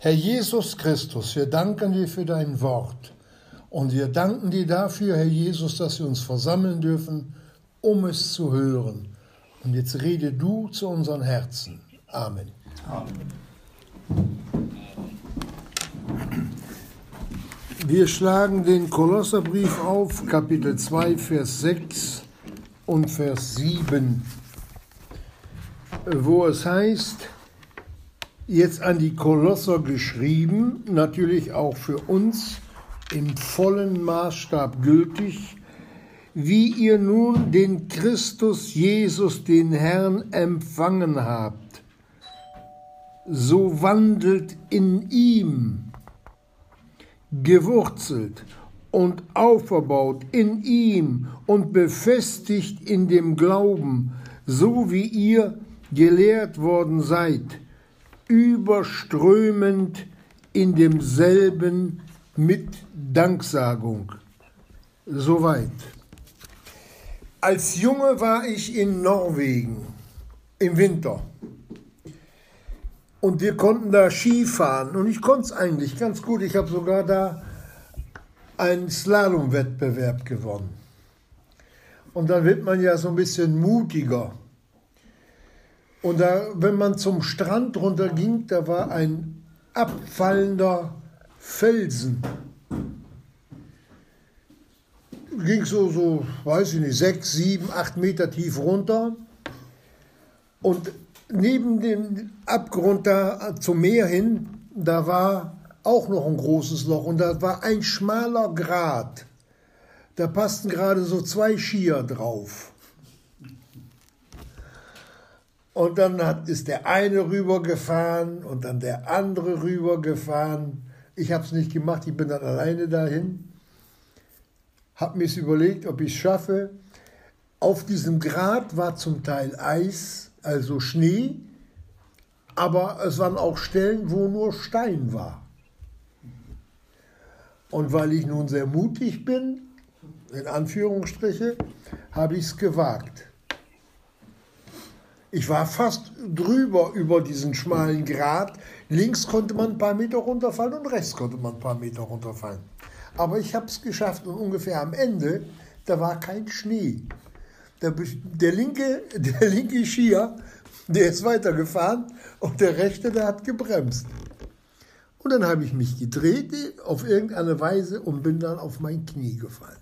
Herr Jesus Christus, wir danken dir für dein Wort. Und wir danken dir dafür, Herr Jesus, dass wir uns versammeln dürfen, um es zu hören. Und jetzt rede du zu unseren Herzen. Amen. Amen. Wir schlagen den Kolosserbrief auf, Kapitel 2, Vers 6 und Vers 7, wo es heißt, jetzt an die Kolosser geschrieben, natürlich auch für uns im vollen Maßstab gültig, wie ihr nun den Christus Jesus, den Herrn, empfangen habt, so wandelt in ihm, gewurzelt und aufgebaut in ihm und befestigt in dem Glauben, so wie ihr gelehrt worden seid, überströmend in demselben mit Danksagung. Soweit. Als Junge war ich in Norwegen im Winter. Und wir konnten da Skifahren. Und ich konnte es eigentlich ganz gut. Ich habe sogar da einen Slalom-Wettbewerb gewonnen. Und dann wird man ja so ein bisschen mutiger. Und da, wenn man zum Strand runter ging, da war ein abfallender Felsen. Ging so, so, weiß ich nicht, sechs, sieben, acht Meter tief runter. Und neben dem Abgrund da zum Meer hin, da war auch noch ein großes Loch und da war ein schmaler Grat. Da passten gerade so zwei Skier drauf. Und dann hat, ist der eine rübergefahren und dann der andere rübergefahren. Ich habe es nicht gemacht, ich bin dann alleine dahin. Habe mir überlegt, ob ich es schaffe. Auf diesem Grat war zum Teil Eis, also Schnee, aber es waren auch Stellen, wo nur Stein war. Und weil ich nun sehr mutig bin, in Anführungsstriche, habe ich es gewagt. Ich war fast drüber über diesen schmalen Grat. Links konnte man ein paar Meter runterfallen und rechts konnte man ein paar Meter runterfallen. Aber ich habe es geschafft und ungefähr am Ende, da war kein Schnee. Der, der, linke, der linke Skier, der ist weitergefahren und der rechte, der hat gebremst. Und dann habe ich mich gedreht auf irgendeine Weise und bin dann auf mein Knie gefallen.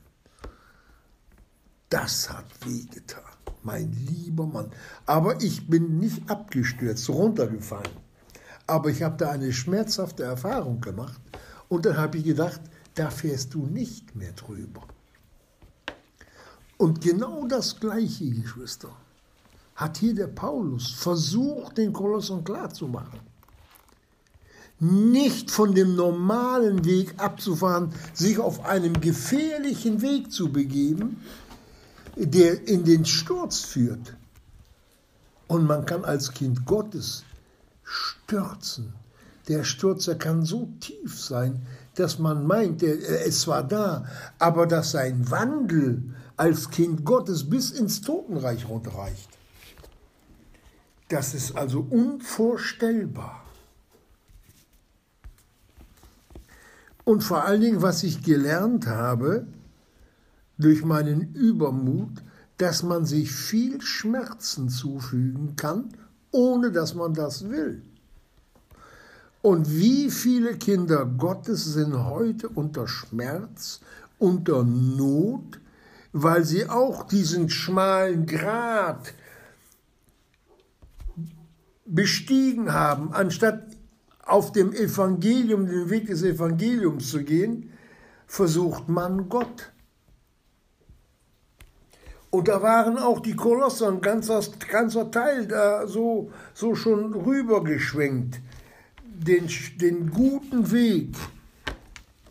Das hat wehgetan mein lieber Mann. Aber ich bin nicht abgestürzt, runtergefallen. Aber ich habe da eine schmerzhafte Erfahrung gemacht und dann habe ich gedacht, da fährst du nicht mehr drüber. Und genau das Gleiche, Geschwister, hat hier der Paulus versucht, den Kolossern klarzumachen. Nicht von dem normalen Weg abzufahren, sich auf einem gefährlichen Weg zu begeben, der in den Sturz führt. Und man kann als Kind Gottes stürzen. Der Sturz der kann so tief sein, dass man meint, ist zwar da, aber dass sein Wandel als Kind Gottes bis ins Totenreich runterreicht. Das ist also unvorstellbar. Und vor allen Dingen, was ich gelernt habe, durch meinen Übermut, dass man sich viel Schmerzen zufügen kann, ohne dass man das will. Und wie viele Kinder Gottes sind heute unter Schmerz, unter Not, weil sie auch diesen schmalen Grat bestiegen haben, anstatt auf dem Evangelium, den Weg des Evangeliums zu gehen, versucht man Gott und da waren auch die Kolosse, ein ganzer, ganzer Teil da so, so schon rübergeschwenkt, den, den guten Weg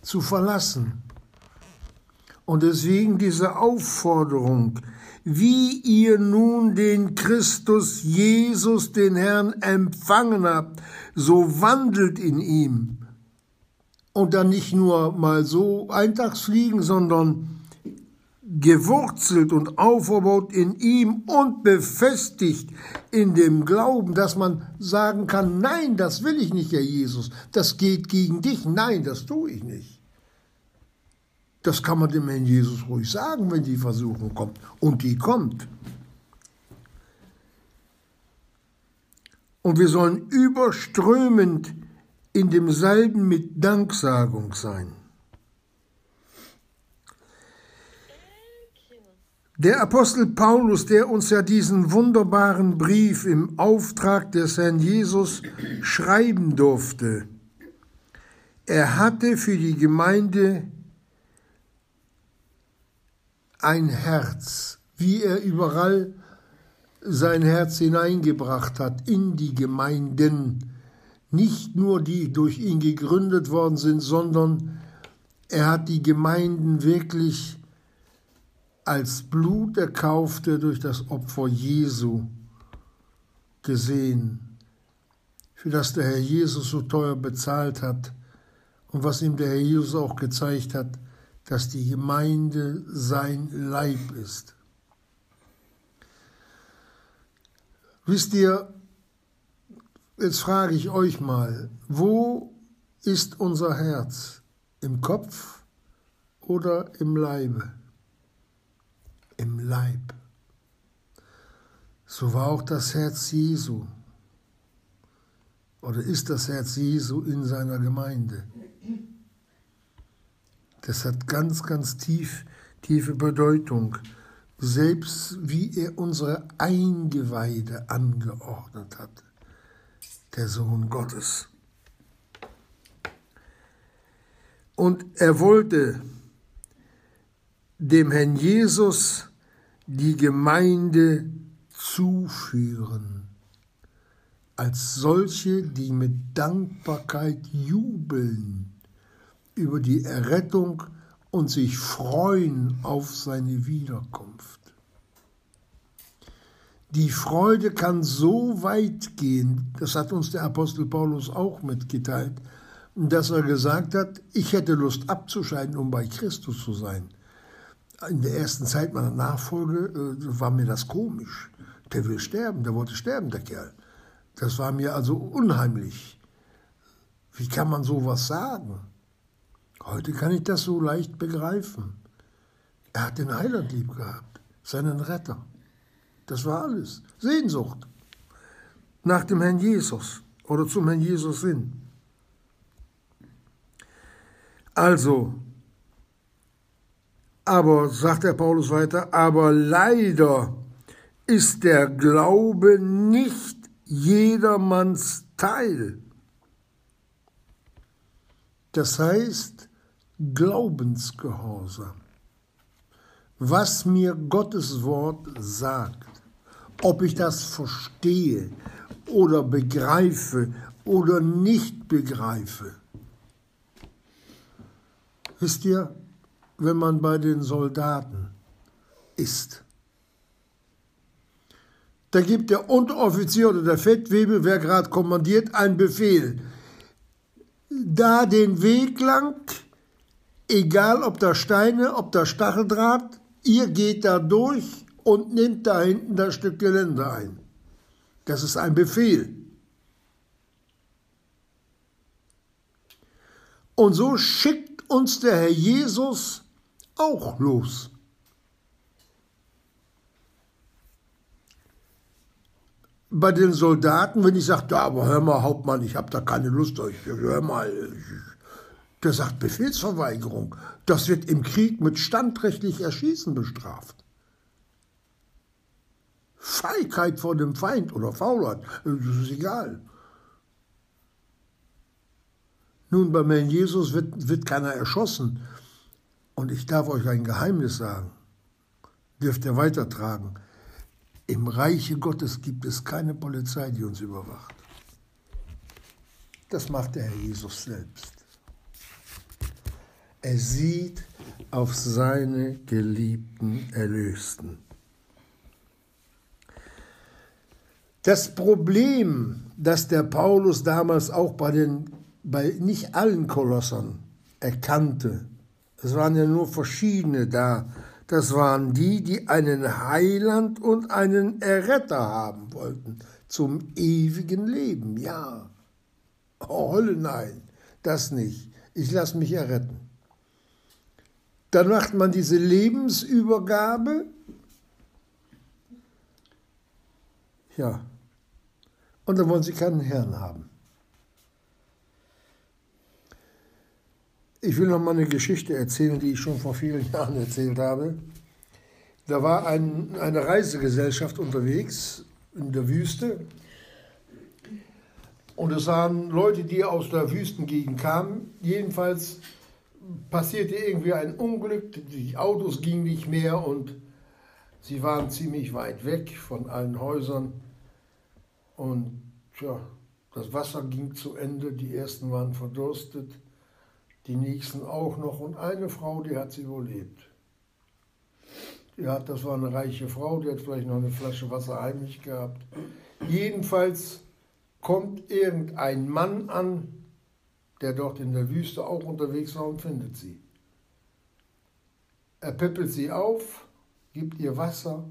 zu verlassen. Und deswegen diese Aufforderung, wie ihr nun den Christus Jesus, den Herrn, empfangen habt, so wandelt in ihm. Und dann nicht nur mal so Eintagsfliegen, sondern gewurzelt und aufgebaut in ihm und befestigt in dem Glauben, dass man sagen kann, nein, das will ich nicht, Herr Jesus, das geht gegen dich, nein, das tue ich nicht. Das kann man dem Herrn Jesus ruhig sagen, wenn die Versuchung kommt. Und die kommt. Und wir sollen überströmend in demselben mit Danksagung sein. Der Apostel Paulus, der uns ja diesen wunderbaren Brief im Auftrag des Herrn Jesus schreiben durfte, er hatte für die Gemeinde ein Herz, wie er überall sein Herz hineingebracht hat in die Gemeinden, nicht nur die durch ihn gegründet worden sind, sondern er hat die Gemeinden wirklich als Blut erkaufte durch das Opfer Jesu gesehen, für das der Herr Jesus so teuer bezahlt hat und was ihm der Herr Jesus auch gezeigt hat, dass die Gemeinde sein Leib ist. Wisst ihr, jetzt frage ich euch mal, wo ist unser Herz? Im Kopf oder im Leibe? Im Leib. So war auch das Herz Jesu. Oder ist das Herz Jesu in seiner Gemeinde? Das hat ganz, ganz tief, tiefe Bedeutung. Selbst wie er unsere Eingeweide angeordnet hat, der Sohn Gottes. Und er wollte dem Herrn Jesus die Gemeinde zuführen, als solche, die mit Dankbarkeit jubeln über die Errettung und sich freuen auf seine Wiederkunft. Die Freude kann so weit gehen, das hat uns der Apostel Paulus auch mitgeteilt, dass er gesagt hat, ich hätte Lust abzuscheiden, um bei Christus zu sein. In der ersten Zeit meiner Nachfolge äh, war mir das komisch. Der will sterben, der wollte sterben, der Kerl. Das war mir also unheimlich. Wie kann man sowas sagen? Heute kann ich das so leicht begreifen. Er hat den Heiland lieb gehabt, seinen Retter. Das war alles. Sehnsucht nach dem Herrn Jesus oder zum Herrn Jesus hin. Also, aber, sagt der Paulus weiter, aber leider ist der Glaube nicht jedermanns Teil. Das heißt, Glaubensgehorsam. Was mir Gottes Wort sagt, ob ich das verstehe oder begreife oder nicht begreife. Wisst ihr, wenn man bei den Soldaten ist, da gibt der Unteroffizier oder der Fettwebel, wer gerade kommandiert, einen Befehl. Da den Weg lang egal ob da Steine, ob da Stacheldraht, ihr geht da durch und nehmt da hinten das Stück Gelände ein. Das ist ein Befehl. Und so schickt uns der Herr Jesus auch los. Bei den Soldaten, wenn ich sage, ja, aber hör mal, Hauptmann, ich habe da keine Lust, ich, hör mal, der sagt Befehlsverweigerung. Das wird im Krieg mit standrechtlich Erschießen bestraft. Feigheit vor dem Feind oder Faulheit, das ist egal. Nun, beim Herrn Jesus wird, wird keiner erschossen. Und ich darf euch ein Geheimnis sagen, dürft ihr weitertragen. Im Reiche Gottes gibt es keine Polizei, die uns überwacht. Das macht der Herr Jesus selbst. Er sieht auf seine geliebten Erlösten. Das Problem, das der Paulus damals auch bei den, bei nicht allen Kolossern erkannte, es waren ja nur verschiedene da, Das waren die, die einen Heiland und einen Erretter haben wollten zum ewigen Leben. Ja. Oh, Hölle, nein, das nicht. Ich lasse mich erretten. Dann macht man diese Lebensübergabe. Ja. Und dann wollen sie keinen Herrn haben. Ich will noch mal eine Geschichte erzählen, die ich schon vor vielen Jahren erzählt habe. Da war ein, eine Reisegesellschaft unterwegs in der Wüste. Und es waren Leute, die aus der Wüstengegend kamen. Jedenfalls passierte irgendwie ein Unglück, die Autos gingen nicht mehr und sie waren ziemlich weit weg von allen Häusern. Und ja, das Wasser ging zu Ende, die ersten waren verdurstet die nächsten auch noch und eine Frau, die hat sie überlebt. Die hat, das war eine reiche Frau, die hat vielleicht noch eine Flasche Wasser heimlich gehabt. Jedenfalls kommt irgendein Mann an, der dort in der Wüste auch unterwegs war und findet sie. Er peppelt sie auf, gibt ihr Wasser,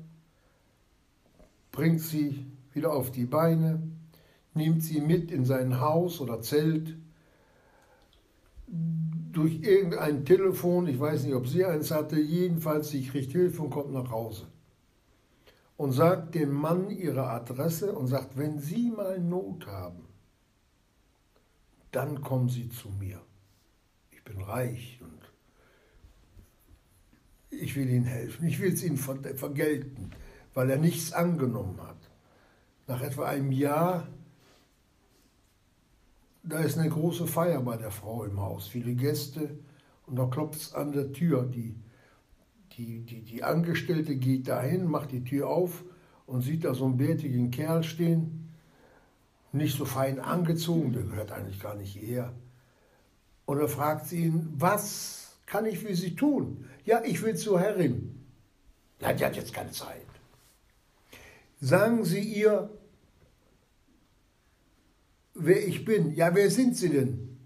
bringt sie wieder auf die Beine, nimmt sie mit in sein Haus oder Zelt durch irgendein Telefon, ich weiß nicht, ob sie eins hatte, jedenfalls sie kriegt Hilfe und kommt nach Hause. Und sagt dem Mann ihre Adresse und sagt, wenn Sie mal Not haben, dann kommen Sie zu mir. Ich bin reich und ich will Ihnen helfen. Ich will es Ihnen vergelten, weil er nichts angenommen hat. Nach etwa einem Jahr da ist eine große Feier bei der Frau im Haus, viele Gäste und da klopft es an der Tür. Die, die, die, die Angestellte geht dahin, macht die Tür auf und sieht da so einen bärtigen Kerl stehen, nicht so fein angezogen, der gehört eigentlich gar nicht hierher. Und er fragt sie ihn, was kann ich für Sie tun? Ja, ich will zur Herrin. Ja, die hat jetzt keine Zeit. Sagen Sie ihr, wer ich bin. Ja, wer sind Sie denn?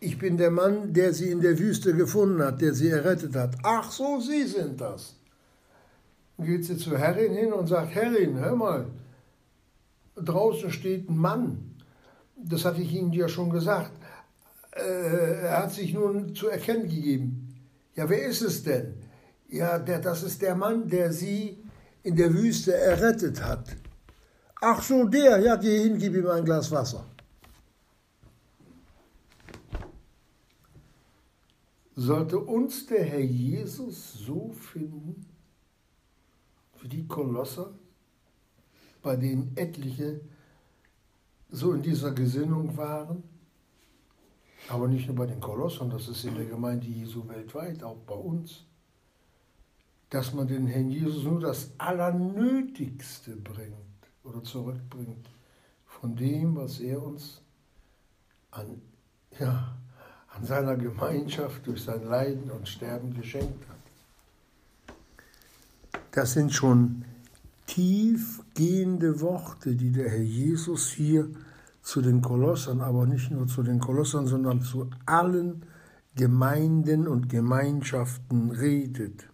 Ich bin der Mann, der Sie in der Wüste gefunden hat, der Sie errettet hat. Ach so, Sie sind das. Dann geht sie zur Herrin hin und sagt, Herrin, hör mal, draußen steht ein Mann. Das hatte ich Ihnen ja schon gesagt. Äh, er hat sich nun zu erkennen gegeben. Ja, wer ist es denn? Ja, der, das ist der Mann, der Sie in der Wüste errettet hat. Ach so, der, ja, geh hin, gib ihm ein Glas Wasser. Sollte uns der Herr Jesus so finden wie die Kolosser, bei denen etliche so in dieser Gesinnung waren? Aber nicht nur bei den Kolossern, das ist in der Gemeinde Jesu weltweit, auch bei uns. Dass man den Herrn Jesus nur das Allernötigste bringt oder zurückbringt von dem, was er uns an, ja, an seiner Gemeinschaft durch sein Leiden und Sterben geschenkt hat. Das sind schon tiefgehende Worte, die der Herr Jesus hier zu den Kolossern, aber nicht nur zu den Kolossern, sondern zu allen Gemeinden und Gemeinschaften redet.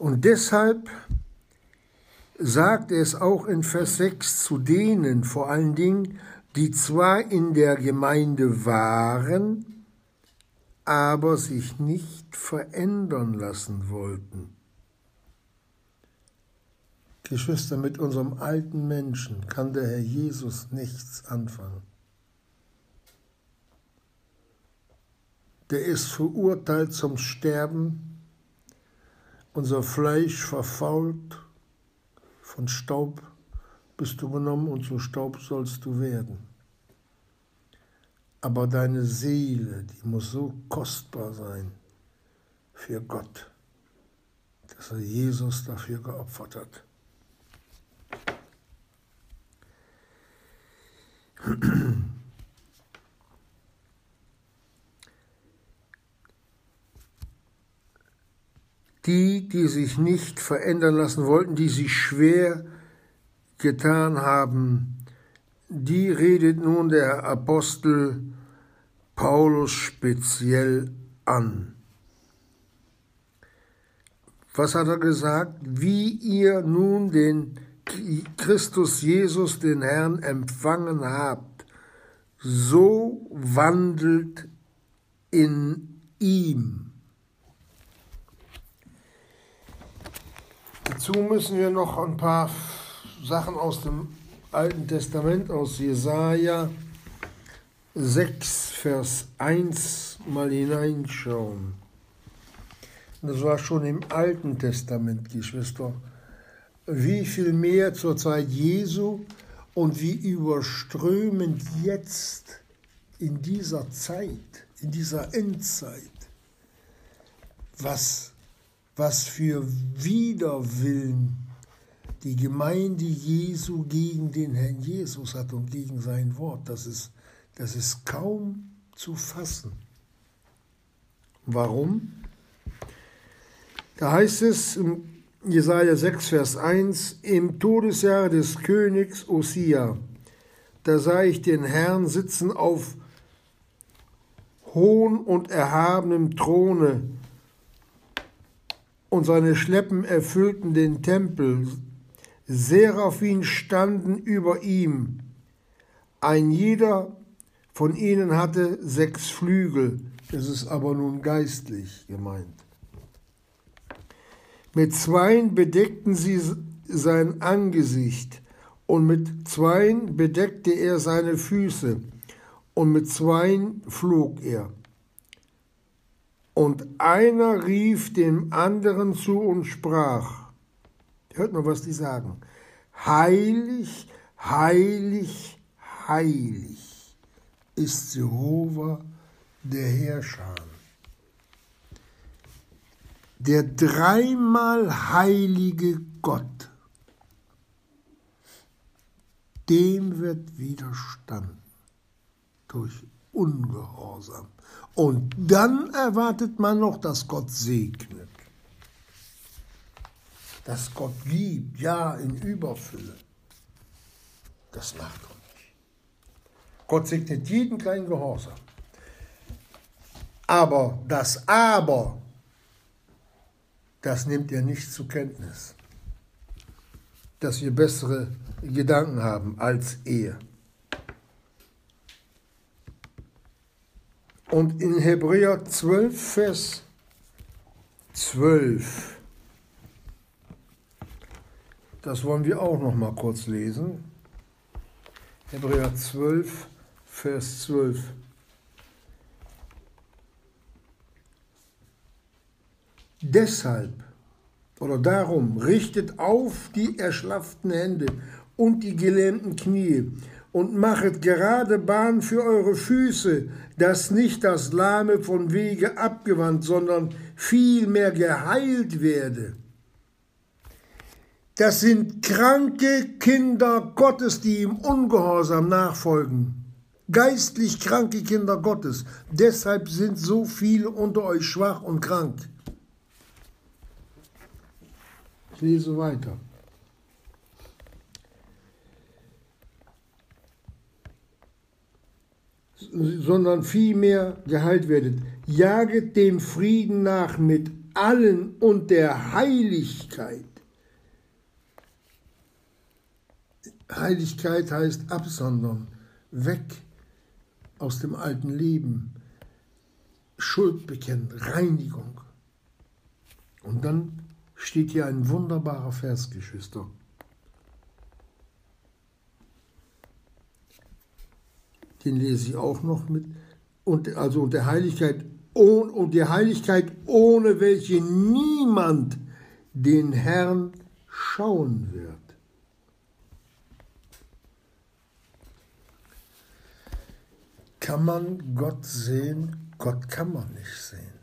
Und deshalb sagt es auch in Vers 6 zu denen, vor allen Dingen, die zwar in der Gemeinde waren, aber sich nicht verändern lassen wollten. Geschwister, mit unserem alten Menschen kann der Herr Jesus nichts anfangen. Der ist verurteilt zum Sterben unser Fleisch verfault, von Staub bist du genommen und zu Staub sollst du werden. Aber deine Seele, die muss so kostbar sein für Gott, dass er Jesus dafür geopfert hat. die, die sich nicht verändern lassen wollten, die sich schwer getan haben, die redet nun der Apostel Paulus speziell an. Was hat er gesagt? Wie ihr nun den Christus Jesus, den Herrn, empfangen habt, so wandelt in ihm. Dazu müssen wir noch ein paar Sachen aus dem Alten Testament, aus Jesaja 6, Vers 1 mal hineinschauen. Das war schon im Alten Testament, Geschwister. Wie viel mehr zur Zeit Jesu und wie überströmend jetzt in dieser Zeit, in dieser Endzeit, was, was für Widerwillen die Gemeinde Jesu gegen den Herrn Jesus hat und gegen sein Wort. Das ist, das ist kaum zu fassen. Warum? Da heißt es im Jesaja 6, Vers 1, im Todesjahr des Königs Osia, da sah ich den Herrn sitzen auf hohen und erhabenem Throne, und seine Schleppen erfüllten den Tempel. Seraphim standen über ihm. Ein jeder von ihnen hatte sechs Flügel. Das ist aber nun geistlich gemeint. Mit zweien bedeckten sie sein Angesicht, und mit zweien bedeckte er seine Füße, und mit zweien flog er. Und einer rief dem anderen zu und sprach, hört mal, was die sagen, heilig, heilig, heilig ist Jehova der Herrscher der dreimal heilige Gott, dem wird widerstanden durch Ungehorsam. Und dann erwartet man noch, dass Gott segnet, dass Gott gibt, ja, in Überfülle. Das macht Gott nicht. Gott segnet jeden kleinen Gehorsam. Aber das Aber das nimmt ihr nicht zur Kenntnis, dass wir bessere Gedanken haben als er. Und in Hebräer 12, Vers 12, das wollen wir auch noch mal kurz lesen. Hebräer 12, Vers 12. Deshalb oder darum richtet auf die erschlafften Hände und die gelähmten Knie und machet gerade Bahn für eure Füße, dass nicht das Lahme von Wege abgewandt, sondern vielmehr geheilt werde. Das sind kranke Kinder Gottes, die ihm ungehorsam nachfolgen. Geistlich kranke Kinder Gottes. Deshalb sind so viele unter euch schwach und krank. Ich lese weiter. Sondern vielmehr geheilt werdet. Jaget dem Frieden nach mit allen und der Heiligkeit. Heiligkeit heißt absondern, weg aus dem alten Leben, Schuld bekennen, Reinigung. Und dann steht hier ein wunderbarer Vers, Geschwister. Den lese ich auch noch mit. Und also und der Heiligkeit und der Heiligkeit, ohne welche niemand den Herrn schauen wird. Kann man Gott sehen? Gott kann man nicht sehen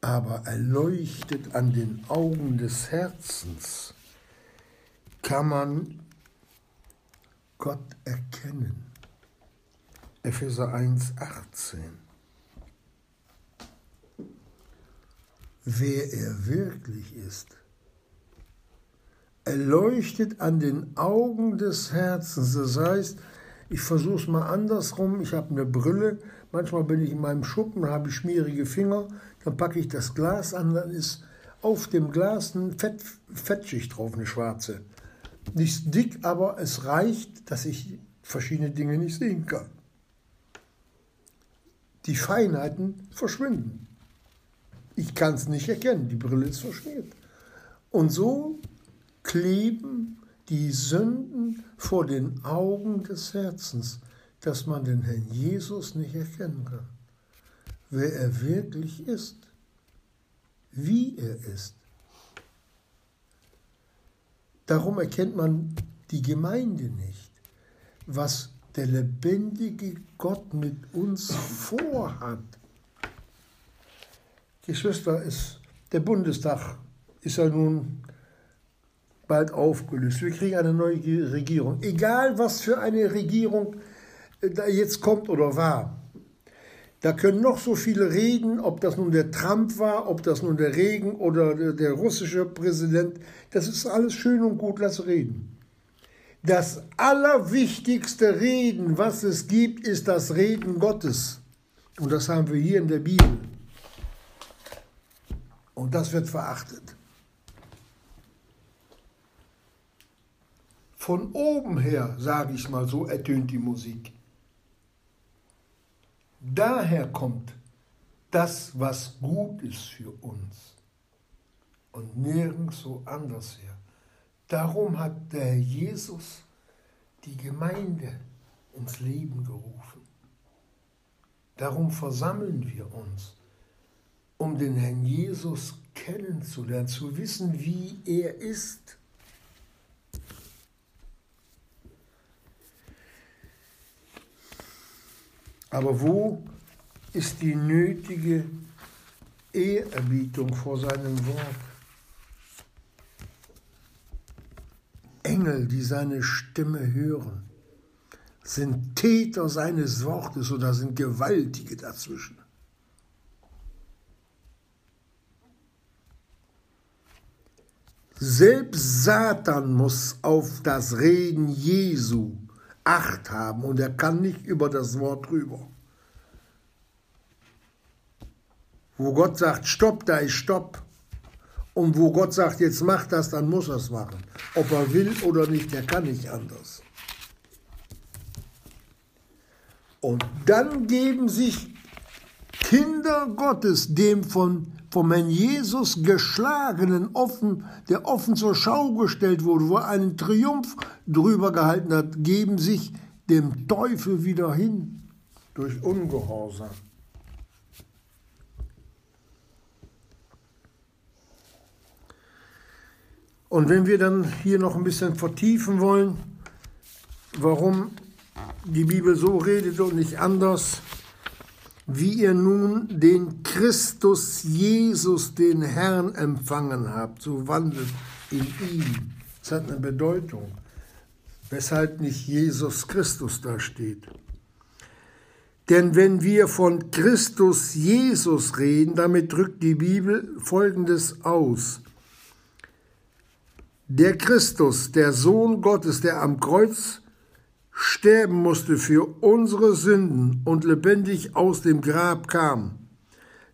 aber erleuchtet an den Augen des Herzens kann man Gott erkennen. Epheser 1, 18. Wer er wirklich ist, erleuchtet an den Augen des Herzens. Das heißt, Ich versuche es mal andersrum. Ich habe eine Brille. Manchmal bin ich in meinem Schuppen, habe ich schmierige Finger. Dann packe ich das Glas an, dann ist auf dem Glas eine Fett, Fettschicht drauf, eine schwarze. Nicht dick, aber es reicht, dass ich verschiedene Dinge nicht sehen kann. Die Feinheiten verschwinden. Ich kann es nicht erkennen, die Brille ist verschmiert. Und so kleben die Sünden vor den Augen des Herzens, dass man den Herrn Jesus nicht erkennen kann, wer er wirklich ist, wie er ist. Darum erkennt man die Gemeinde nicht, was der lebendige Gott mit uns vorhat. Geschwister, ist, der Bundestag ist ja nun bald aufgelöst. Wir kriegen eine neue Regierung. Egal, was für eine Regierung da jetzt kommt oder war. Da können noch so viele reden, ob das nun der Trump war, ob das nun der Regen oder der, der russische Präsident. Das ist alles schön und gut, lass reden. Das allerwichtigste Reden, was es gibt, ist das Reden Gottes. Und das haben wir hier in der Bibel. Und das wird verachtet. Von oben her, sage ich mal so, ertönt die Musik. Daher kommt das, was gut ist für uns und nirgends so anders her. Darum hat der Jesus die Gemeinde ins Leben gerufen. Darum versammeln wir uns, um den Herrn Jesus kennenzulernen, zu wissen, wie er ist. Aber wo ist die nötige Ehrerbietung vor seinem Wort? Engel, die seine Stimme hören, sind Täter seines Wortes oder sind Gewaltige dazwischen. Selbst Satan muss auf das Reden Jesu Acht haben und er kann nicht über das Wort rüber. Wo Gott sagt, stopp, da ist stopp. Und wo Gott sagt, jetzt mach das, dann muss er es machen. Ob er will oder nicht, er kann nicht anders. Und dann geben sich Kinder Gottes dem von vom Herrn Jesus geschlagenen, offen, der offen zur Schau gestellt wurde, wo er einen Triumph drüber gehalten hat, geben sich dem Teufel wieder hin durch Ungehorsam. Und wenn wir dann hier noch ein bisschen vertiefen wollen, warum die Bibel so redet und nicht anders, wie ihr nun den Christus Jesus, den Herrn, empfangen habt, so wandelt in ihm. Das hat eine Bedeutung, weshalb nicht Jesus Christus da steht. Denn wenn wir von Christus Jesus reden, damit drückt die Bibel Folgendes aus. Der Christus, der Sohn Gottes, der am Kreuz sterben musste für unsere Sünden und lebendig aus dem Grab kam.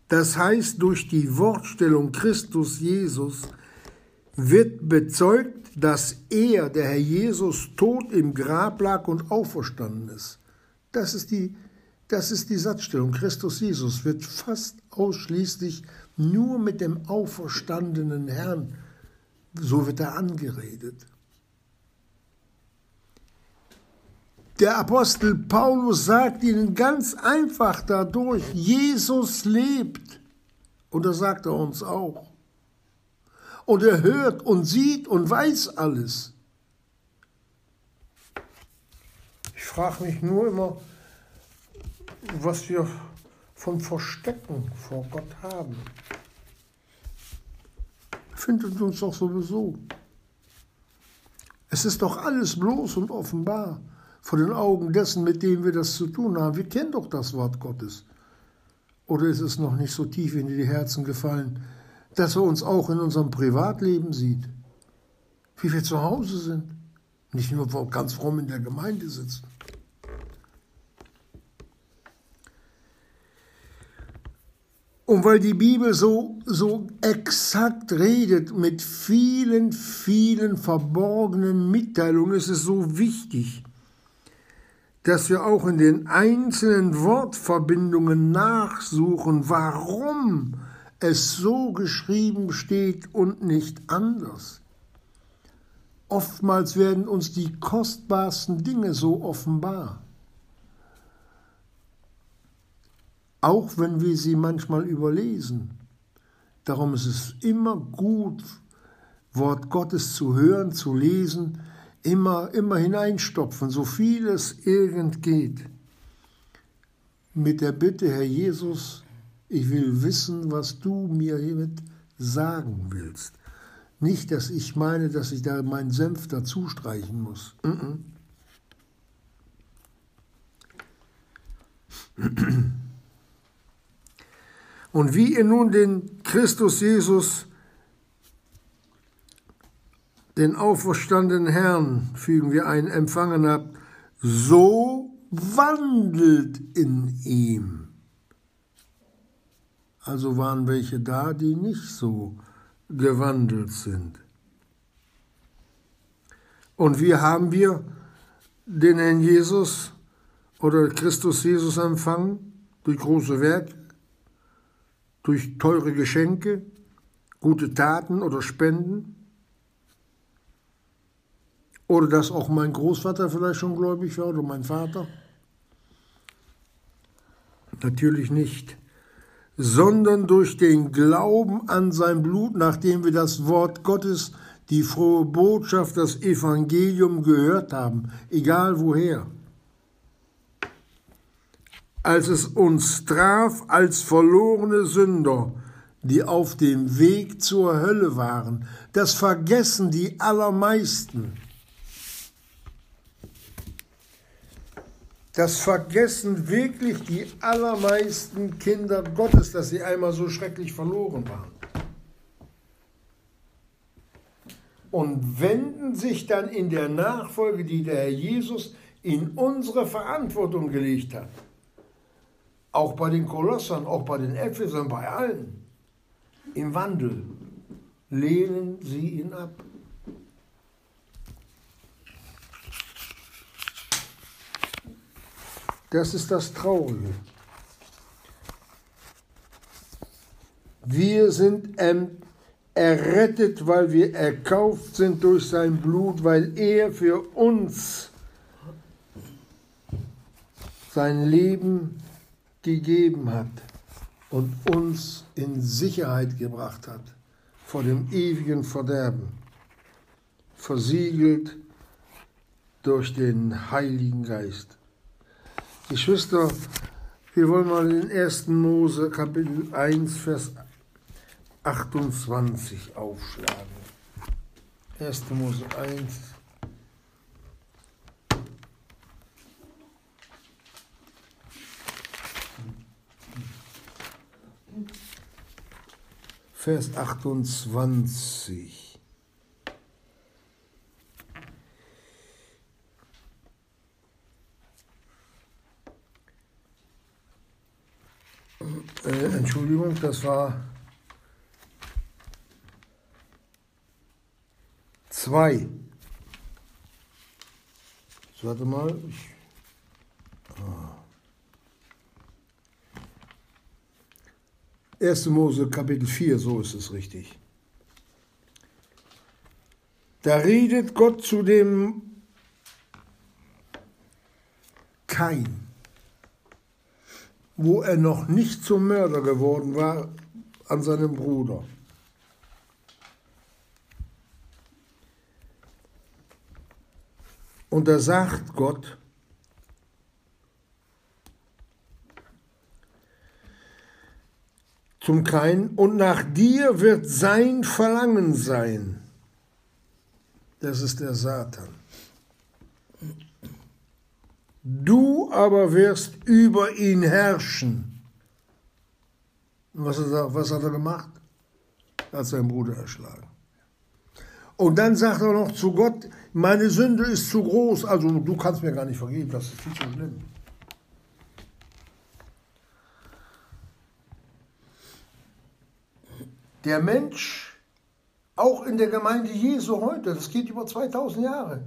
Das heißt, durch die Wortstellung Christus Jesus wird bezeugt, dass er, der Herr Jesus, tot im Grab lag und auferstanden ist. Das ist die, das ist die Satzstellung. Christus Jesus wird fast ausschließlich nur mit dem auferstandenen Herrn, so wird er angeredet. Der Apostel Paulus sagt ihnen ganz einfach dadurch, Jesus lebt. Und das sagt er uns auch. Und er hört und sieht und weiß alles. Ich frage mich nur immer, was wir von Verstecken vor Gott haben. Findet uns doch sowieso. Es ist doch alles bloß und offenbar vor den Augen dessen, mit dem wir das zu tun haben. Wir kennen doch das Wort Gottes. Oder ist es noch nicht so tief in die Herzen gefallen, dass er uns auch in unserem Privatleben sieht? Wie wir zu Hause sind. Nicht nur ganz fromm in der Gemeinde sitzen. Und weil die Bibel so, so exakt redet mit vielen, vielen verborgenen Mitteilungen, ist es so wichtig, dass wir auch in den einzelnen Wortverbindungen nachsuchen, warum es so geschrieben steht und nicht anders. Oftmals werden uns die kostbarsten Dinge so offenbar, auch wenn wir sie manchmal überlesen. Darum ist es immer gut, Wort Gottes zu hören, zu lesen, immer, immer hineinstopfen, so viel es irgend geht. Mit der Bitte, Herr Jesus, ich will wissen, was du mir hiermit sagen willst. Nicht, dass ich meine, dass ich da meinen Senf dazu streichen muss. Und wie ihr nun den Christus Jesus, den auferstandenen Herrn, fügen wir ein, empfangen habt, so wandelt in ihm. Also waren welche da, die nicht so gewandelt sind. Und wie haben wir den Herrn Jesus oder Christus Jesus empfangen? Durch große Werke, durch teure Geschenke, gute Taten oder Spenden? Oder dass auch mein Großvater vielleicht schon gläubig war oder mein Vater? Natürlich nicht sondern durch den Glauben an sein Blut, nachdem wir das Wort Gottes, die frohe Botschaft, das Evangelium gehört haben, egal woher. Als es uns traf als verlorene Sünder, die auf dem Weg zur Hölle waren, das vergessen die allermeisten. Das vergessen wirklich die allermeisten Kinder Gottes, dass sie einmal so schrecklich verloren waren. Und wenden sich dann in der Nachfolge, die der Herr Jesus in unsere Verantwortung gelegt hat. Auch bei den Kolossern, auch bei den Ephesern, bei allen. Im Wandel lehnen sie ihn ab. Das ist das Traurige. Wir sind errettet, weil wir erkauft sind durch sein Blut, weil er für uns sein Leben gegeben hat und uns in Sicherheit gebracht hat vor dem ewigen Verderben, versiegelt durch den Heiligen Geist. Geschwister, wir wollen mal in 1. Mose Kapitel 1, Vers 28 aufschlagen. 1. Mose 1. Vers 28. Äh, Entschuldigung, das war zwei. So, warte mal. Ich, ah. 1. Mose Kapitel 4, so ist es richtig. Da redet Gott zu dem Kain wo er noch nicht zum Mörder geworden war, an seinem Bruder. Und da sagt Gott, zum Kain, und nach dir wird sein Verlangen sein. Das ist der Satan. Du aber wirst über ihn herrschen. Was er, was hat er gemacht? Er hat seinen Bruder erschlagen. Und dann sagt er noch zu Gott, meine Sünde ist zu groß, also du kannst mir gar nicht vergeben, das ist viel zu schlimm. Der Mensch, auch in der Gemeinde Jesu heute, das geht über 2000 Jahre,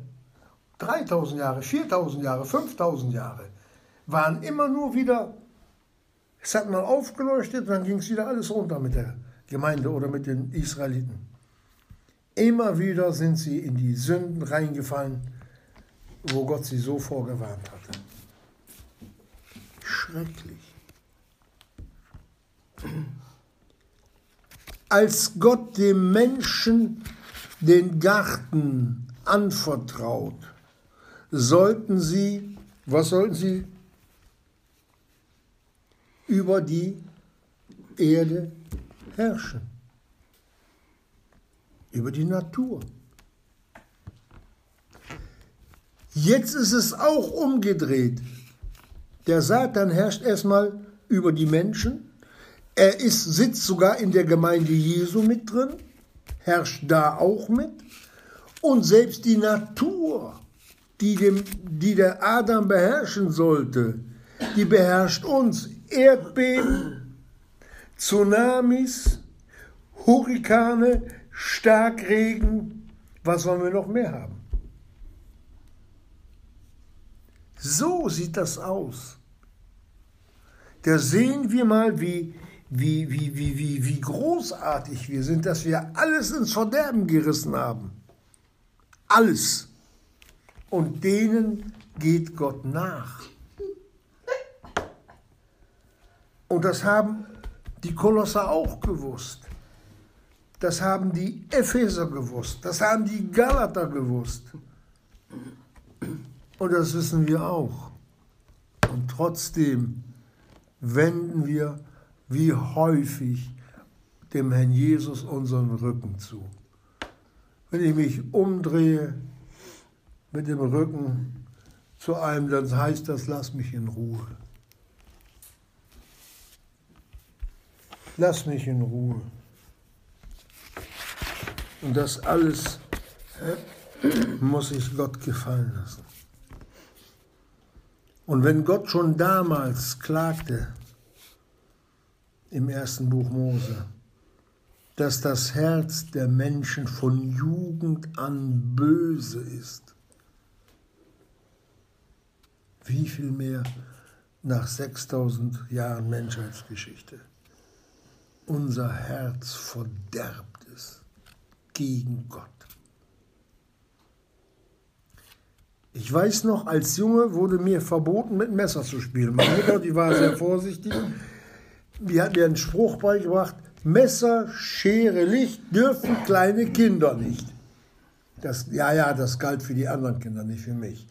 3000 Jahre, 4000 Jahre, 5000 Jahre, waren immer nur wieder, es hat mal aufgeleuchtet, dann ging es wieder alles runter mit der Gemeinde oder mit den Israeliten. Immer wieder sind sie in die Sünden reingefallen, wo Gott sie so vorgewarnt hatte. Schrecklich. Als Gott dem Menschen den Garten anvertraut, sollten sie, was sollten sie? Über die Erde herrschen. Über die Natur. Jetzt ist es auch umgedreht. Der Satan herrscht erstmal über die Menschen. Er ist, sitzt sogar in der Gemeinde Jesu mit drin, herrscht da auch mit. Und selbst die Natur, die, dem, die der Adam beherrschen sollte, die beherrscht uns. Erdbeben, Tsunamis, Hurrikane, Starkregen, was wollen wir noch mehr haben? So sieht das aus. Da sehen wir mal, wie, wie, wie, wie, wie, wie großartig wir sind, dass wir alles ins Verderben gerissen haben. Alles. Und denen geht Gott nach. Und das haben die Kolosser auch gewusst. Das haben die Epheser gewusst. Das haben die Galater gewusst. Und das wissen wir auch. Und trotzdem wenden wir wie häufig dem Herrn Jesus unseren Rücken zu. Wenn ich mich umdrehe mit dem Rücken zu einem, dann heißt das, lass mich in Ruhe. Lass mich in Ruhe. Und das alles muss ich Gott gefallen lassen. Und wenn Gott schon damals klagte im ersten Buch Mose, dass das Herz der Menschen von Jugend an böse ist, wie viel mehr nach 6000 Jahren Menschheitsgeschichte. Unser Herz verderbt es gegen Gott. Ich weiß noch, als Junge wurde mir verboten, mit Messer zu spielen. Meine Mutter, die war sehr vorsichtig, die hat mir einen Spruch beigebracht, Messer, Schere, Licht dürfen kleine Kinder nicht. Das, ja, ja, das galt für die anderen Kinder, nicht für mich.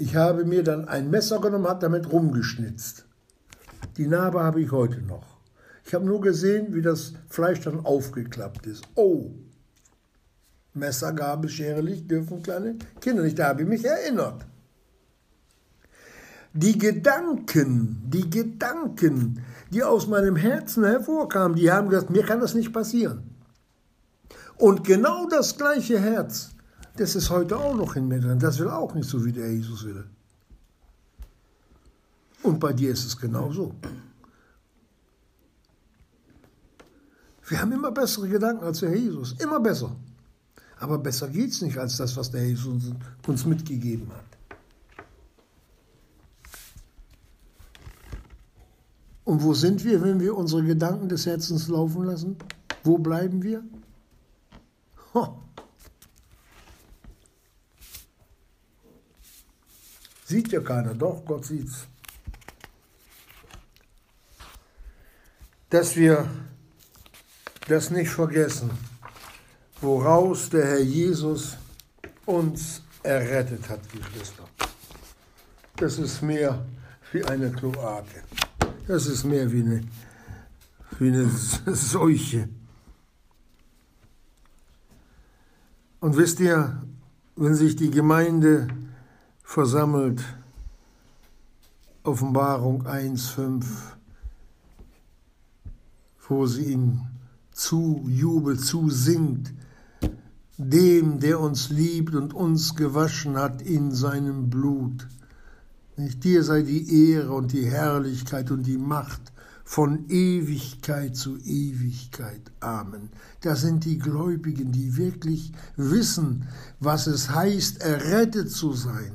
Ich habe mir dann ein Messer genommen, habe damit rumgeschnitzt. Die Narbe habe ich heute noch. Ich habe nur gesehen, wie das Fleisch dann aufgeklappt ist. Oh, Messer, Gabel, Schere, Licht dürfen kleine Kinder nicht. Da habe ich mich erinnert. Die Gedanken, die Gedanken, die aus meinem Herzen hervorkamen, die haben gesagt, mir kann das nicht passieren. Und genau das gleiche Herz, das ist heute auch noch in mir drin. Das will auch nicht so, wie der Jesus will. Und bei dir ist es genauso. Wir haben immer bessere Gedanken als der Jesus. Immer besser. Aber besser geht es nicht als das, was der Jesus uns mitgegeben hat. Und wo sind wir, wenn wir unsere Gedanken des Herzens laufen lassen? Wo bleiben wir? Ho. Sieht ja keiner, doch, Gott sieht's. Dass wir das nicht vergessen woraus der Herr Jesus uns errettet hat, Geschwister. Das ist mehr wie eine Kloake. Das ist mehr wie eine, wie eine Seuche. Und wisst ihr, wenn sich die Gemeinde versammelt, Offenbarung 1.5, wo sie ihm zujubelt, zusingt, dem, der uns liebt und uns gewaschen hat in seinem Blut. Nicht dir sei die Ehre und die Herrlichkeit und die Macht von Ewigkeit zu Ewigkeit. Amen. Das sind die Gläubigen, die wirklich wissen, was es heißt, errettet zu sein,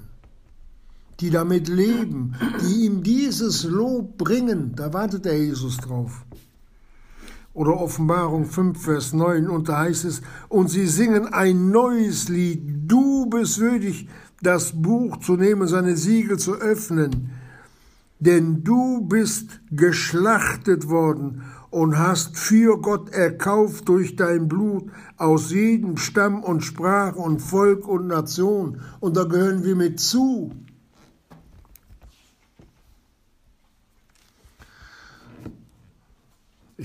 die damit leben, die ihm dieses Lob bringen. Da wartet der Jesus drauf. Oder Offenbarung 5, Vers 9, und da heißt es, und sie singen ein neues Lied, du bist würdig, das Buch zu nehmen, seine Siegel zu öffnen denn du bist geschlachtet worden und hast für Gott erkauft durch dein Blut aus jedem Stamm und Sprache und Volk und Nation. Und da gehören wir mit zu.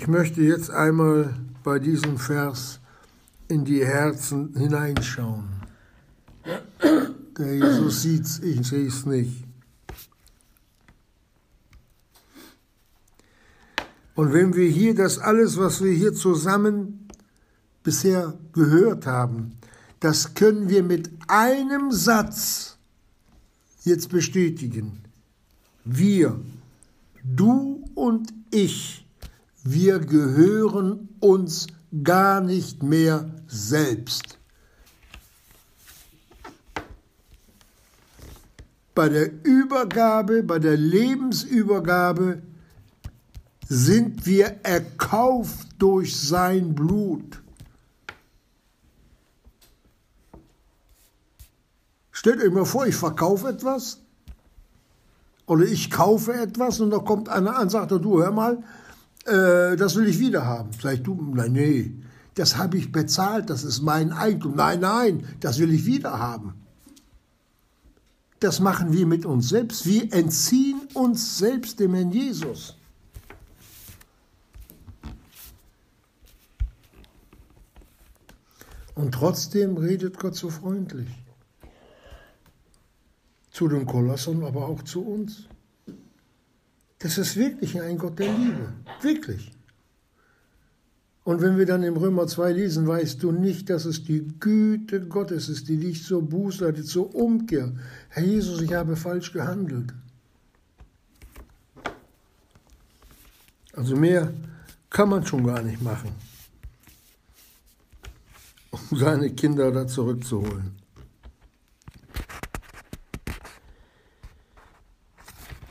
Ich möchte jetzt einmal bei diesem Vers in die Herzen hineinschauen. Der Jesus sieht's, ich sehe es nicht. Und wenn wir hier das alles, was wir hier zusammen bisher gehört haben, das können wir mit einem Satz jetzt bestätigen. Wir, du und ich, wir gehören uns gar nicht mehr selbst. Bei der Übergabe, bei der Lebensübergabe sind wir erkauft durch sein Blut. Stellt euch mal vor, ich verkaufe etwas oder ich kaufe etwas und da kommt einer an und sagt, du hör mal, äh, das will ich wieder haben. Sag ich, du, nein, nee, das habe ich bezahlt, das ist mein Eigentum. Nein, nein, das will ich wieder haben. Das machen wir mit uns selbst. Wir entziehen uns selbst dem Herrn Jesus. Und trotzdem redet Gott so freundlich. Zu den Kolossern, aber auch zu uns. Das ist wirklich ein Gott der Liebe. Wirklich. Und wenn wir dann im Römer 2 lesen, weißt du nicht, dass es die Güte Gottes ist, die dich zur Buße leitet, zur Umkehr. Herr Jesus, ich habe falsch gehandelt. Also mehr kann man schon gar nicht machen um seine Kinder da zurückzuholen.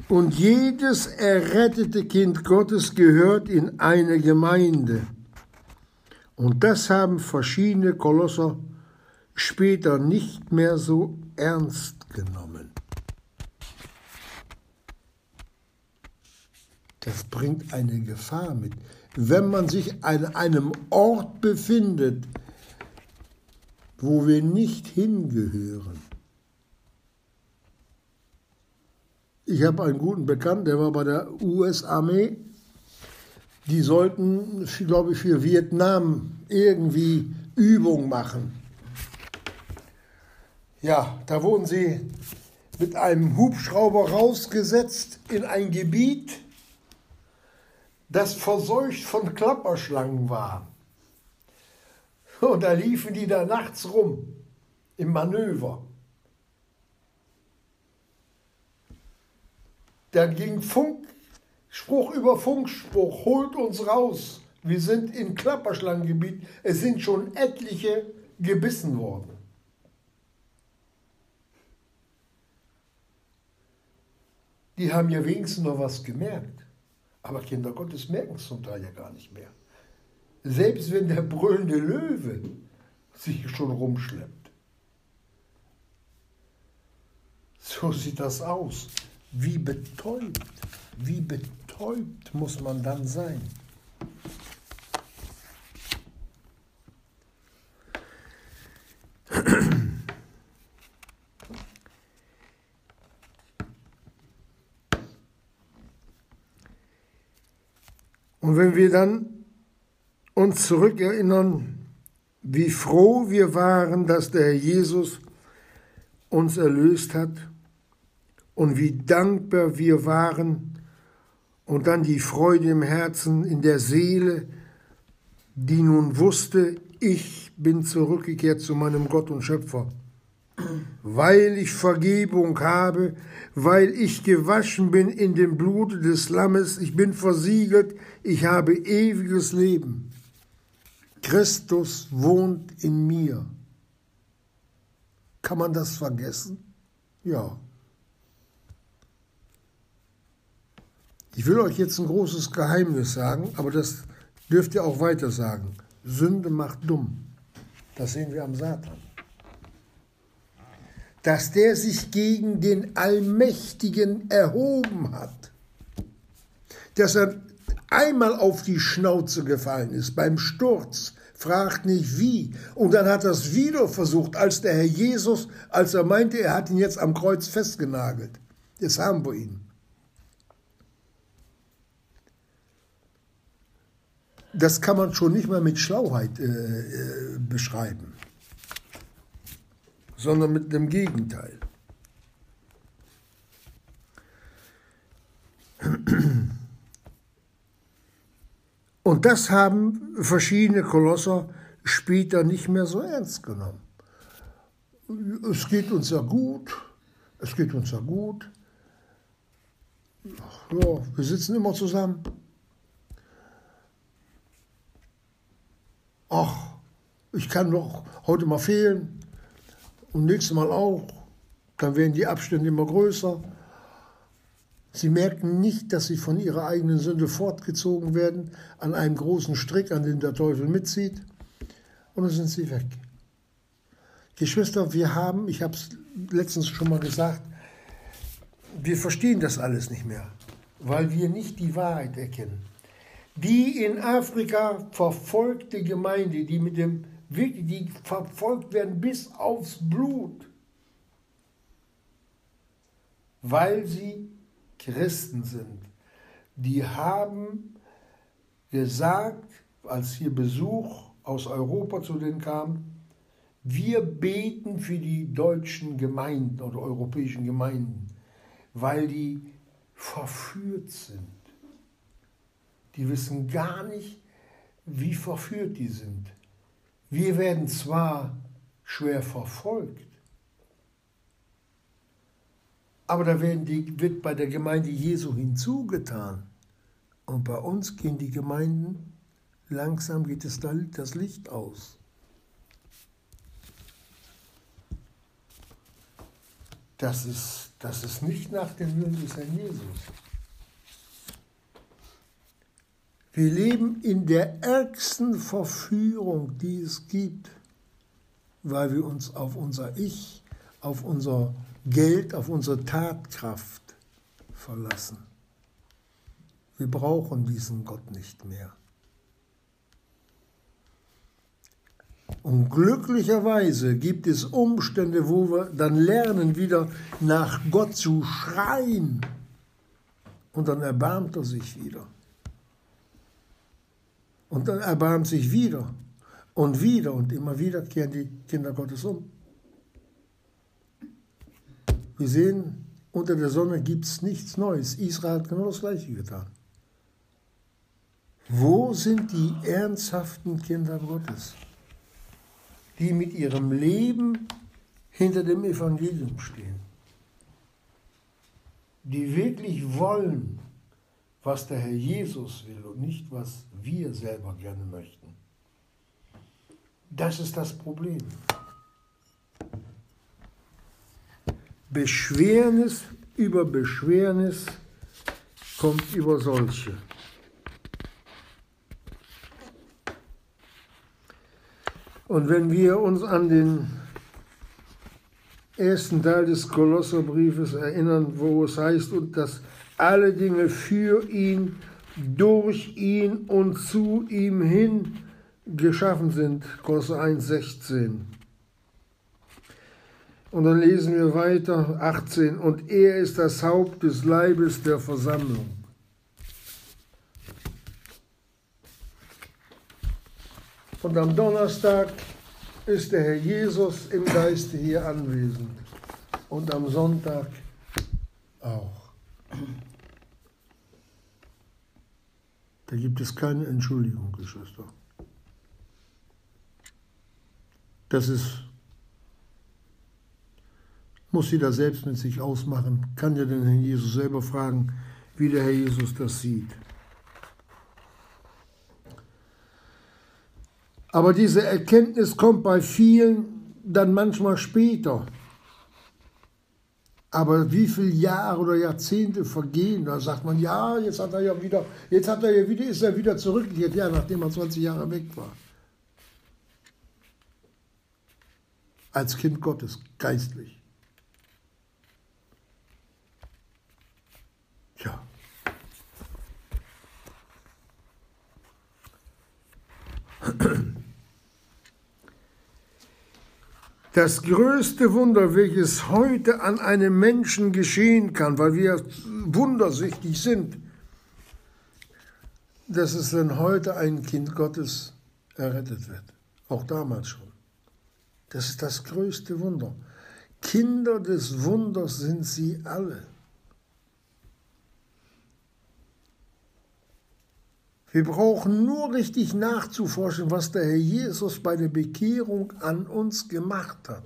Und jedes errettete Kind Gottes gehört in eine Gemeinde. Und das haben verschiedene Kolosser später nicht mehr so ernst genommen. Das bringt eine Gefahr mit. Wenn man sich an einem Ort befindet, wo wir nicht hingehören. Ich habe einen guten Bekannten, der war bei der US-Armee. Die sollten, glaube ich, für Vietnam irgendwie Übung machen. Ja, da wurden sie mit einem Hubschrauber rausgesetzt in ein Gebiet, das verseucht von Klapperschlangen war. Und da liefen die da nachts rum im Manöver. Da ging Funkspruch über Funkspruch, holt uns raus. Wir sind im Klapperschlangengebiet. Es sind schon etliche gebissen worden. Die haben ja wenigstens noch was gemerkt. Aber Kinder Gottes merken es zum Teil ja gar nicht mehr. Selbst wenn der brüllende Löwe sich schon rumschleppt. So sieht das aus. Wie betäubt, wie betäubt muss man dann sein. Und wenn wir dann uns zurückerinnern, wie froh wir waren, dass der Herr Jesus uns erlöst hat und wie dankbar wir waren und dann die Freude im Herzen, in der Seele, die nun wusste, ich bin zurückgekehrt zu meinem Gott und Schöpfer. weil ich Vergebung habe, weil ich gewaschen bin in dem Blute des Lammes, ich bin versiegelt, ich habe ewiges Leben. Christus wohnt in mir. Kann man das vergessen? Ja. Ich will euch jetzt ein großes Geheimnis sagen, aber das dürft ihr auch weiter sagen. Sünde macht dumm. Das sehen wir am Satan. Dass der sich gegen den Allmächtigen erhoben hat. Dass er einmal auf die Schnauze gefallen ist beim Sturz, fragt nicht wie. Und dann hat er es wieder versucht, als der Herr Jesus, als er meinte, er hat ihn jetzt am Kreuz festgenagelt. Jetzt haben wir ihn. Das kann man schon nicht mal mit Schlauheit äh, äh, beschreiben, sondern mit dem Gegenteil. Und das haben verschiedene Kolosser später nicht mehr so ernst genommen. Es geht uns ja gut, es geht uns ja gut. Ja, wir sitzen immer zusammen. Ach, ich kann doch heute mal fehlen und nächstes Mal auch. Dann werden die Abstände immer größer. Sie merken nicht, dass sie von ihrer eigenen Sünde fortgezogen werden, an einem großen Strick, an dem der Teufel mitzieht, und dann sind sie weg. Geschwister, wir haben, ich habe es letztens schon mal gesagt, wir verstehen das alles nicht mehr, weil wir nicht die Wahrheit erkennen. Die in Afrika verfolgte Gemeinde, die mit dem die verfolgt werden bis aufs Blut, weil sie Christen sind, die haben gesagt, als hier Besuch aus Europa zu denen kam, wir beten für die deutschen Gemeinden oder europäischen Gemeinden, weil die verführt sind. Die wissen gar nicht, wie verführt die sind. Wir werden zwar schwer verfolgt, aber da die, wird bei der Gemeinde Jesu hinzugetan. Und bei uns gehen die Gemeinden, langsam geht es da das Licht aus. Das ist, das ist nicht nach dem Willen des Herrn Jesus. Wir leben in der ärgsten Verführung, die es gibt, weil wir uns auf unser Ich, auf unser Geld auf unsere Tatkraft verlassen. Wir brauchen diesen Gott nicht mehr. Und glücklicherweise gibt es Umstände, wo wir dann lernen, wieder nach Gott zu schreien. Und dann erbarmt er sich wieder. Und dann erbarmt sich wieder und wieder und immer wieder kehren die Kinder Gottes um. Wir sehen, unter der Sonne gibt es nichts Neues. Israel hat genau das Gleiche getan. Wo sind die ernsthaften Kinder Gottes, die mit ihrem Leben hinter dem Evangelium stehen? Die wirklich wollen, was der Herr Jesus will und nicht, was wir selber gerne möchten. Das ist das Problem. Beschwernis über Beschwernis kommt über solche. Und wenn wir uns an den ersten Teil des Kolosserbriefes erinnern, wo es heißt, und dass alle Dinge für ihn, durch ihn und zu ihm hin geschaffen sind, Kolosser 1, 16. Und dann lesen wir weiter, 18, und er ist das Haupt des Leibes der Versammlung. Und am Donnerstag ist der Herr Jesus im Geiste hier anwesend. Und am Sonntag auch. Da gibt es keine Entschuldigung, Geschwister. Das ist Muss jeder selbst mit sich ausmachen. Kann ja den Herrn Jesus selber fragen, wie der Herr Jesus das sieht. Aber diese Erkenntnis kommt bei vielen dann manchmal später. Aber wie viele Jahre oder Jahrzehnte vergehen, da sagt man, ja, jetzt hat er ja wieder, jetzt hat er ja wieder, ist er wieder zurückgekehrt, ja, nachdem er 20 Jahre weg war. Als Kind Gottes, geistlich. Tja. Das größte Wunder, welches heute an einem Menschen geschehen kann, weil wir wundersüchtig sind, dass es wenn heute ein Kind Gottes errettet wird. Auch damals schon. Das ist das größte Wunder. Kinder des Wunders sind sie alle. Wir brauchen nur richtig nachzuforschen, was der Herr Jesus bei der Bekehrung an uns gemacht hat.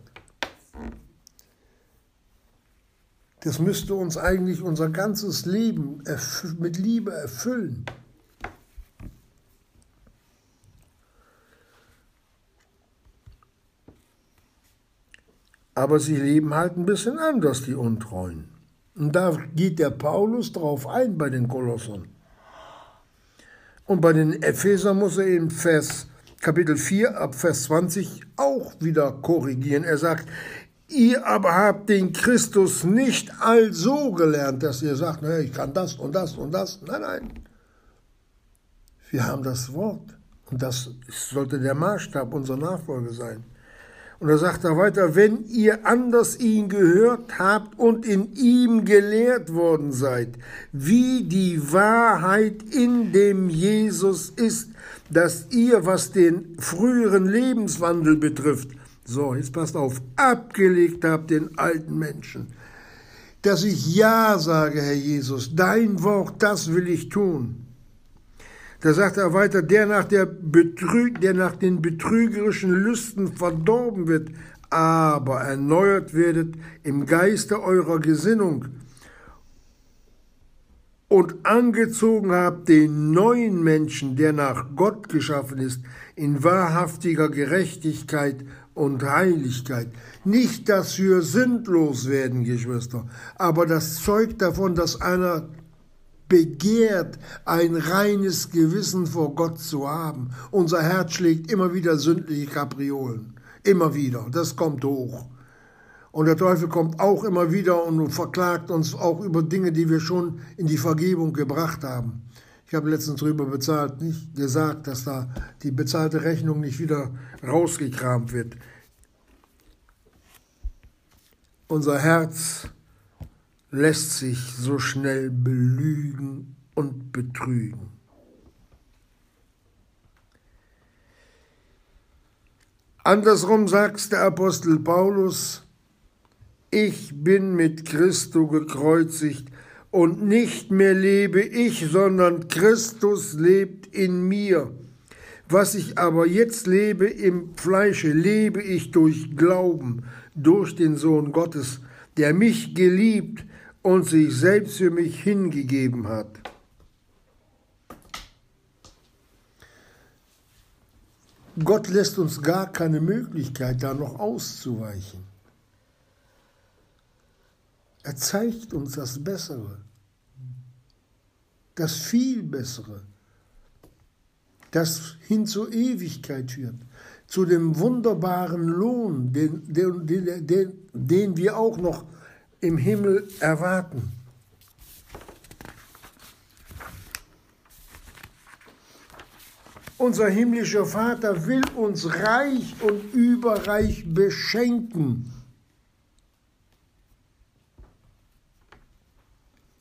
Das müsste uns eigentlich unser ganzes Leben mit Liebe erfüllen. Aber sie leben halt ein bisschen anders, die Untreuen. Und da geht der Paulus drauf ein bei den Kolossern. Und bei den Ephesern muss er in Vers Kapitel 4 ab Vers 20 auch wieder korrigieren. Er sagt, ihr aber habt den Christus nicht also gelernt, dass ihr sagt, naja, ich kann das und das und das. Nein, nein. Wir haben das Wort. Und das sollte der Maßstab unserer Nachfolge sein. Und er sagt da weiter, wenn ihr anders ihn gehört habt und in ihm gelehrt worden seid, wie die Wahrheit in dem Jesus ist, dass ihr, was den früheren Lebenswandel betrifft, so, jetzt passt auf, abgelegt habt den alten Menschen. Dass ich Ja sage, Herr Jesus, dein Wort, das will ich tun. Da sagt er weiter, der nach, der, Betrüg, der nach den betrügerischen Lüsten verdorben wird, aber erneuert werdet im Geiste eurer Gesinnung und angezogen habt den neuen Menschen, der nach Gott geschaffen ist, in wahrhaftiger Gerechtigkeit und Heiligkeit. Nicht, dass wir sündlos werden, Geschwister, aber das zeugt davon, dass einer begehrt, ein reines Gewissen vor Gott zu haben. Unser Herz schlägt immer wieder sündliche Kapriolen. Immer wieder. Das kommt hoch. Und der Teufel kommt auch immer wieder und verklagt uns auch über Dinge, die wir schon in die Vergebung gebracht haben. Ich habe letztens darüber bezahlt, nicht gesagt, dass da die bezahlte Rechnung nicht wieder rausgekramt wird. Unser Herz lässt sich so schnell belügen und betrügen. Andersrum sagt der Apostel Paulus, ich bin mit Christo gekreuzigt und nicht mehr lebe ich, sondern Christus lebt in mir. Was ich aber jetzt lebe im Fleische, lebe ich durch Glauben, durch den Sohn Gottes, der mich geliebt und sich selbst für mich hingegeben hat. Gott lässt uns gar keine Möglichkeit, da noch auszuweichen. Er zeigt uns das Bessere, das viel Bessere, das hin zur Ewigkeit führt, zu dem wunderbaren Lohn, den, den, den, den wir auch noch im Himmel erwarten. Unser himmlischer Vater will uns reich und überreich beschenken.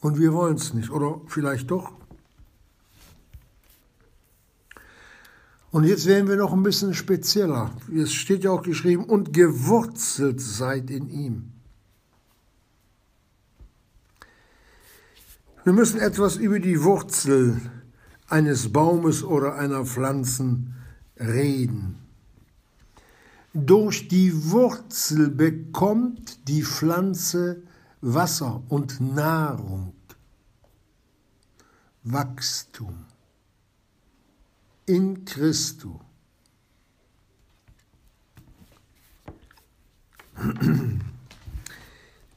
Und wir wollen es nicht, oder vielleicht doch? Und jetzt werden wir noch ein bisschen spezieller. Es steht ja auch geschrieben, und gewurzelt seid in ihm. Wir müssen etwas über die Wurzel eines Baumes oder einer Pflanze reden. Durch die Wurzel bekommt die Pflanze Wasser und Nahrung, Wachstum in Christus.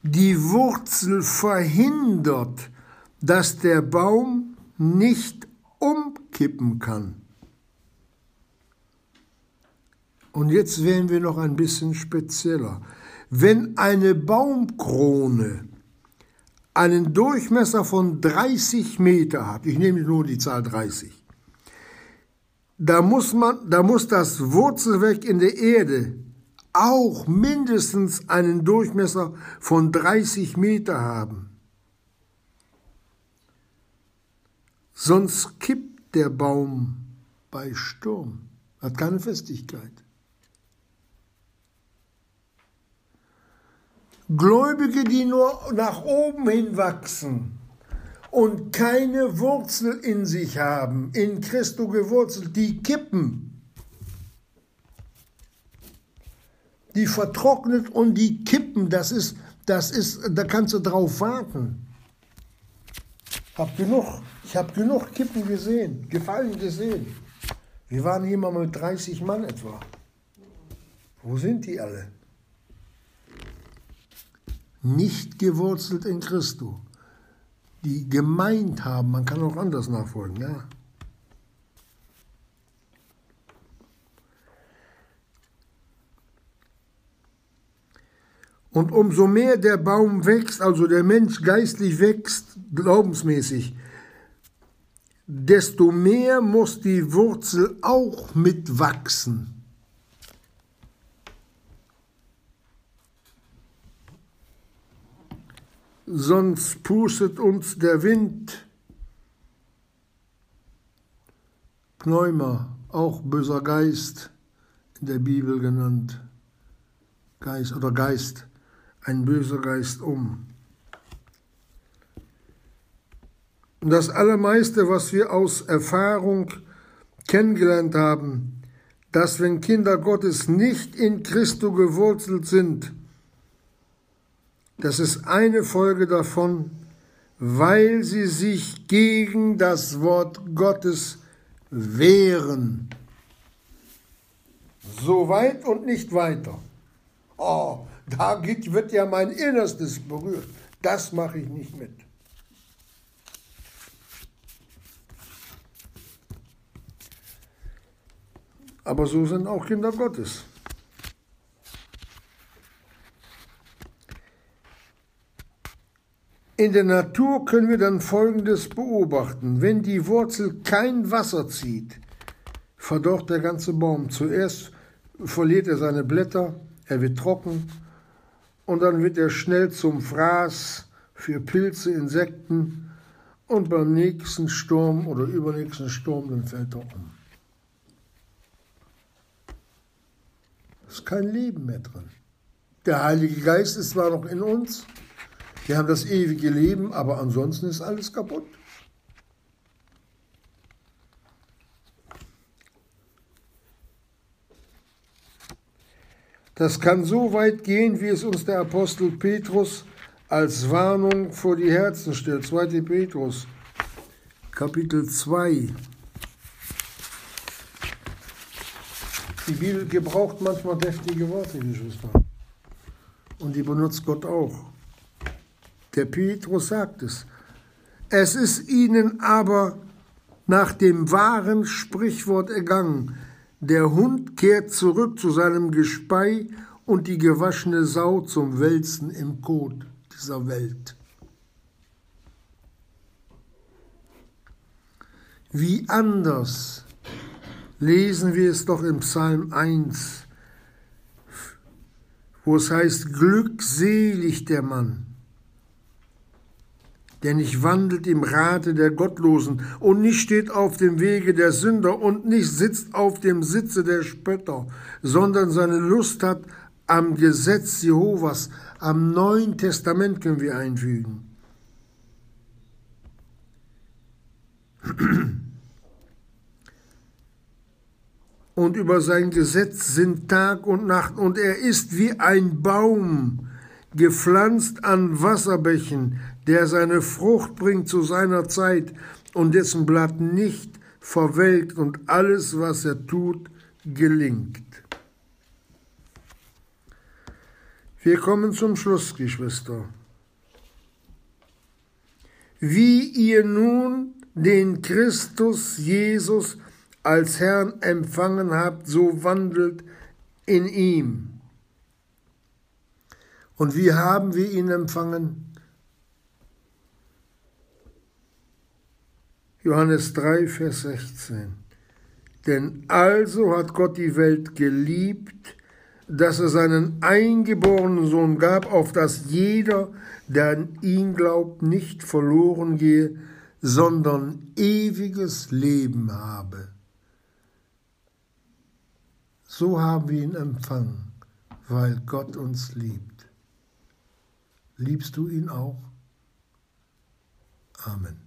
Die Wurzel verhindert, dass der Baum nicht umkippen kann. Und jetzt werden wir noch ein bisschen spezieller. Wenn eine Baumkrone einen Durchmesser von 30 Meter hat, ich nehme nur die Zahl 30, da muss, man, da muss das Wurzelwerk in der Erde auch mindestens einen Durchmesser von 30 Meter haben. Sonst kippt der Baum bei Sturm, hat keine Festigkeit. Gläubige, die nur nach oben hin wachsen und keine Wurzel in sich haben, in Christo gewurzelt, die kippen. Die vertrocknet und die kippen, das ist, das ist, da kannst du drauf warten. Hab genug, ich habe genug Kippen gesehen, Gefallen gesehen. Wir waren hier mal mit 30 Mann etwa. Wo sind die alle? nicht gewurzelt in Christus, die gemeint haben, man kann auch anders nachfolgen, ja. Und umso mehr der Baum wächst, also der Mensch geistlich wächst, glaubensmäßig, desto mehr muss die Wurzel auch mitwachsen. sonst pustet uns der Wind. Pneuma, auch böser Geist in der Bibel genannt. Geist oder Geist, ein böser Geist um. Und das Allermeiste, was wir aus Erfahrung kennengelernt haben, dass wenn Kinder Gottes nicht in Christo gewurzelt sind, das ist eine Folge davon, weil sie sich gegen das Wort Gottes wehren. So weit und nicht weiter. Oh, da wird ja mein Innerstes berührt. Das mache ich nicht mit. Aber so sind auch Kinder Gottes. In der Natur können wir dann Folgendes beobachten. Wenn die Wurzel kein Wasser zieht, verdorrt der ganze Baum. Zuerst verliert er seine Blätter, er wird trocken und dann wird er schnell zum Fraß für Pilze, Insekten und beim nächsten Sturm oder übernächsten Sturm dann fällt er um. Ist kein Leben mehr drin. Der Heilige Geist ist zwar noch in uns, wir haben das ewige Leben, aber ansonsten ist alles kaputt. Das kann so weit gehen, wie es uns der Apostel Petrus als Warnung vor die Herzen stellt. 2. Petrus, Kapitel 2. Die Bibel gebraucht manchmal deftige Worte, Geschwister. Und die benutzt Gott auch. Der Petrus sagt es. Es ist ihnen aber nach dem wahren Sprichwort ergangen. Der Hund kehrt zurück zu seinem Gespei und die gewaschene Sau zum Wälzen im Kot dieser Welt. Wie anders lesen wir es doch im Psalm 1, wo es heißt, glückselig der Mann, der nicht wandelt im Rate der Gottlosen und nicht steht auf dem Wege der Sünder und nicht sitzt auf dem Sitze der Spötter, sondern seine Lust hat am Gesetz Jehovas, am Neuen Testament können wir einfügen. Und über sein Gesetz sind Tag und Nacht, und er ist wie ein Baum, gepflanzt an Wasserbächen, der seine Frucht bringt zu seiner Zeit und dessen Blatt nicht verwelkt und alles, was er tut, gelingt. Wir kommen zum Schluss, Geschwister. Wie ihr nun den Christus Jesus als Herrn empfangen habt, so wandelt in ihm. Und wie haben wir ihn empfangen? Johannes 3, Vers 16. Denn also hat Gott die Welt geliebt, dass er seinen eingeborenen Sohn gab, auf dass jeder, der an ihn glaubt, nicht verloren gehe, sondern ewiges Leben habe. So haben wir ihn empfangen, weil Gott uns liebt. Liebst du ihn auch? Amen.